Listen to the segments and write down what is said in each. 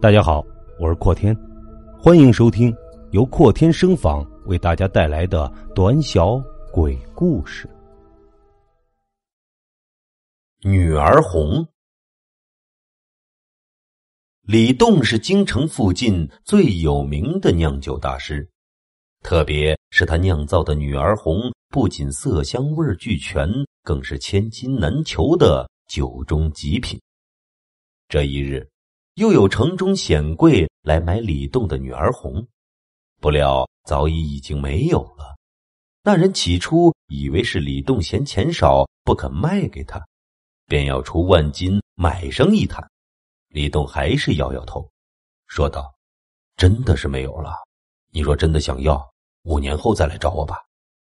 大家好，我是阔天，欢迎收听由阔天声访为大家带来的短小鬼故事。女儿红，李栋是京城附近最有名的酿酒大师，特别是他酿造的女儿红，不仅色香味俱全，更是千金难求的酒中极品。这一日。又有城中显贵来买李栋的女儿红，不料早已已经没有了。那人起初以为是李栋嫌钱少不肯卖给他，便要出万金买上一坛。李栋还是摇摇头，说道：“真的是没有了。你若真的想要，五年后再来找我吧，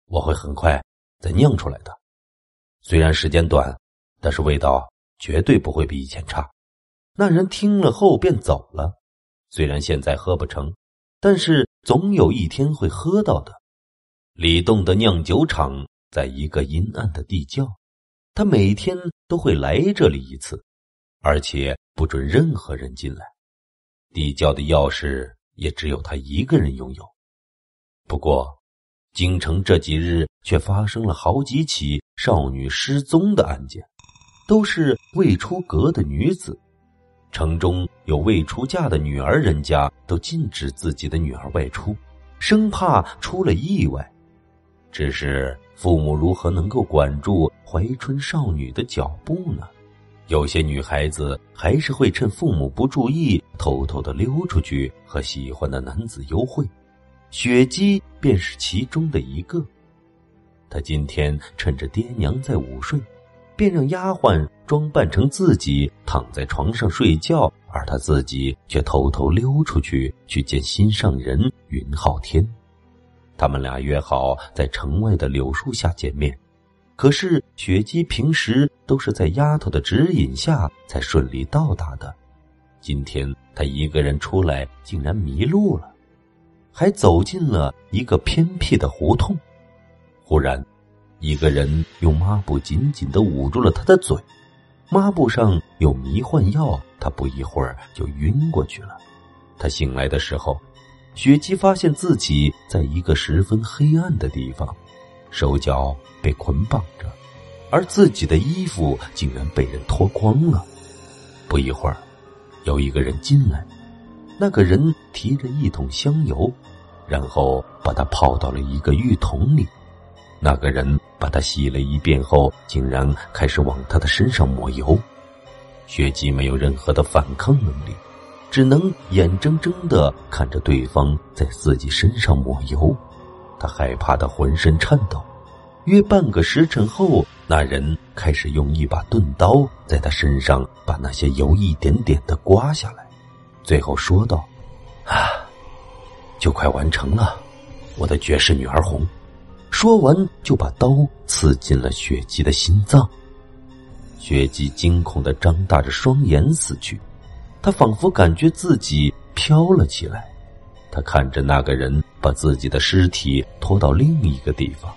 我会很快再酿出来的。虽然时间短，但是味道绝对不会比以前差。”那人听了后便走了。虽然现在喝不成，但是总有一天会喝到的。李栋的酿酒厂在一个阴暗的地窖，他每天都会来这里一次，而且不准任何人进来。地窖的钥匙也只有他一个人拥有。不过，京城这几日却发生了好几起少女失踪的案件，都是未出阁的女子。城中有未出嫁的女儿，人家都禁止自己的女儿外出，生怕出了意外。只是父母如何能够管住怀春少女的脚步呢？有些女孩子还是会趁父母不注意，偷偷的溜出去和喜欢的男子幽会。雪姬便是其中的一个。她今天趁着爹娘在午睡。便让丫鬟装扮成自己躺在床上睡觉，而他自己却偷偷溜出去去见心上人云浩天。他们俩约好在城外的柳树下见面，可是雪姬平时都是在丫头的指引下才顺利到达的，今天她一个人出来竟然迷路了，还走进了一个偏僻的胡同。忽然。一个人用抹布紧紧的捂住了他的嘴，抹布上有迷幻药，他不一会儿就晕过去了。他醒来的时候，雪姬发现自己在一个十分黑暗的地方，手脚被捆绑着，而自己的衣服竟然被人脱光了。不一会儿，有一个人进来，那个人提着一桶香油，然后把他泡到了一个浴桶里。那个人把他洗了一遍后，竟然开始往他的身上抹油。雪姬没有任何的反抗能力，只能眼睁睁的看着对方在自己身上抹油。他害怕的浑身颤抖。约半个时辰后，那人开始用一把钝刀在他身上把那些油一点点的刮下来，最后说道：“啊，就快完成了，我的绝世女儿红。”说完，就把刀刺进了雪姬的心脏。雪姬惊恐的张大着双眼死去，她仿佛感觉自己飘了起来。她看着那个人把自己的尸体拖到另一个地方，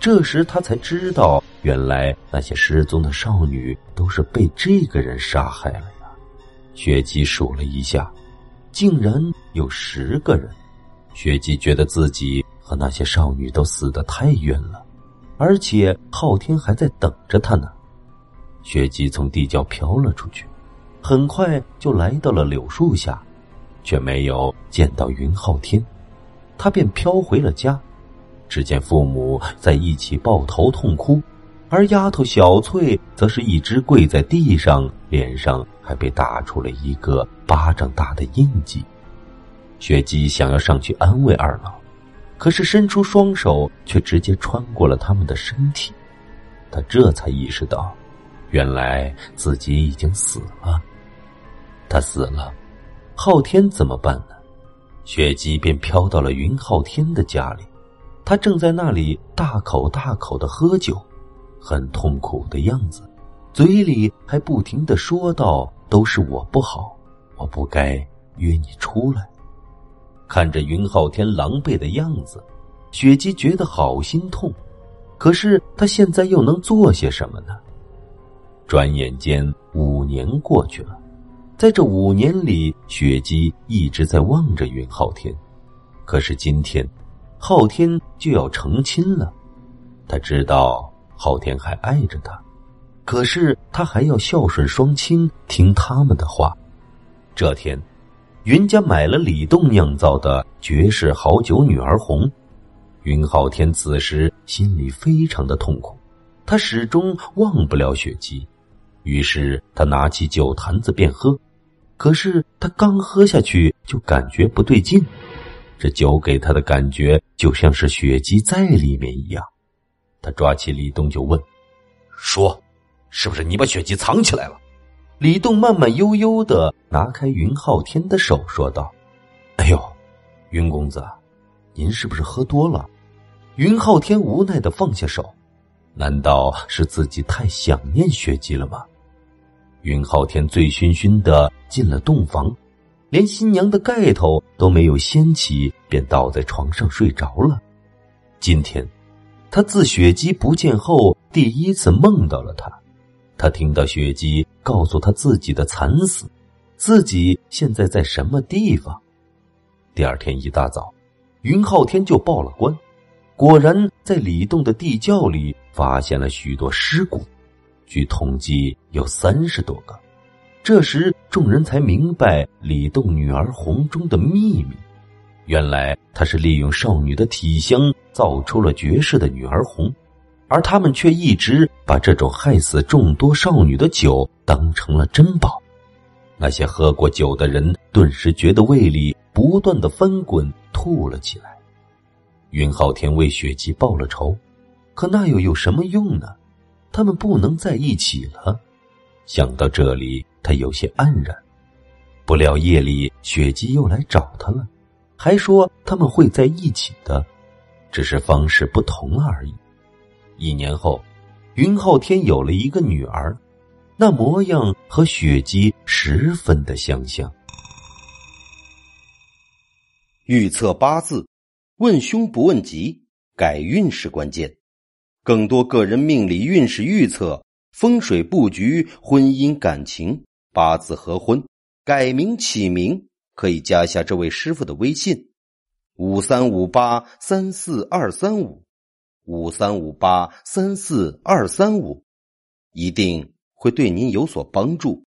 这时她才知道，原来那些失踪的少女都是被这个人杀害了呀。雪姬数了一下，竟然有十个人。雪姬觉得自己。和那些少女都死得太冤了，而且昊天还在等着他呢。雪姬从地窖飘了出去，很快就来到了柳树下，却没有见到云昊天，他便飘回了家。只见父母在一起抱头痛哭，而丫头小翠则是一直跪在地上，脸上还被打出了一个巴掌大的印记。雪姬想要上去安慰二老。可是伸出双手，却直接穿过了他们的身体。他这才意识到，原来自己已经死了。他死了，昊天怎么办呢？雪姬便飘到了云昊天的家里，他正在那里大口大口的喝酒，很痛苦的样子，嘴里还不停的说道：“都是我不好，我不该约你出来。”看着云浩天狼狈的样子，雪姬觉得好心痛。可是他现在又能做些什么呢？转眼间五年过去了，在这五年里，雪姬一直在望着云浩天。可是今天，昊天就要成亲了。他知道昊天还爱着他，可是他还要孝顺双亲，听他们的话。这天，云家买了李栋酿造的绝世好酒女儿红。云浩天此时心里非常的痛苦，他始终忘不了雪姬。于是他拿起酒坛子便喝，可是他刚喝下去就感觉不对劲，这酒给他的感觉就像是血姬在里面一样。他抓起李栋就问：“说，是不是你把血姬藏起来了？”李栋慢慢悠悠的拿开云浩天的手，说道：“哎呦，云公子，您是不是喝多了？”云浩天无奈的放下手，难道是自己太想念雪姬了吗？云浩天醉醺醺的进了洞房，连新娘的盖头都没有掀起，便倒在床上睡着了。今天，他自雪姬不见后第一次梦到了她。他听到雪姬告诉他自己的惨死，自己现在在什么地方。第二天一大早，云浩天就报了官，果然在李栋的地窖里发现了许多尸骨。据统计，有三十多个。这时，众人才明白李栋女儿红中的秘密。原来，他是利用少女的体香造出了绝世的女儿红，而他们却一直把这种害死众多少女的酒当成了珍宝。那些喝过酒的人顿时觉得胃里不断的翻滚，吐了起来。云浩天为雪姬报了仇，可那又有什么用呢？他们不能在一起了。想到这里，他有些黯然。不料夜里，雪姬又来找他了，还说他们会在一起的，只是方式不同而已。一年后，云浩天有了一个女儿，那模样和雪姬十分的相像。预测八字，问凶不问吉，改运是关键。更多个人命理运势预测、风水布局、婚姻感情、八字合婚、改名起名，可以加下这位师傅的微信：五三五八三四二三五，五三五八三四二三五，一定会对您有所帮助。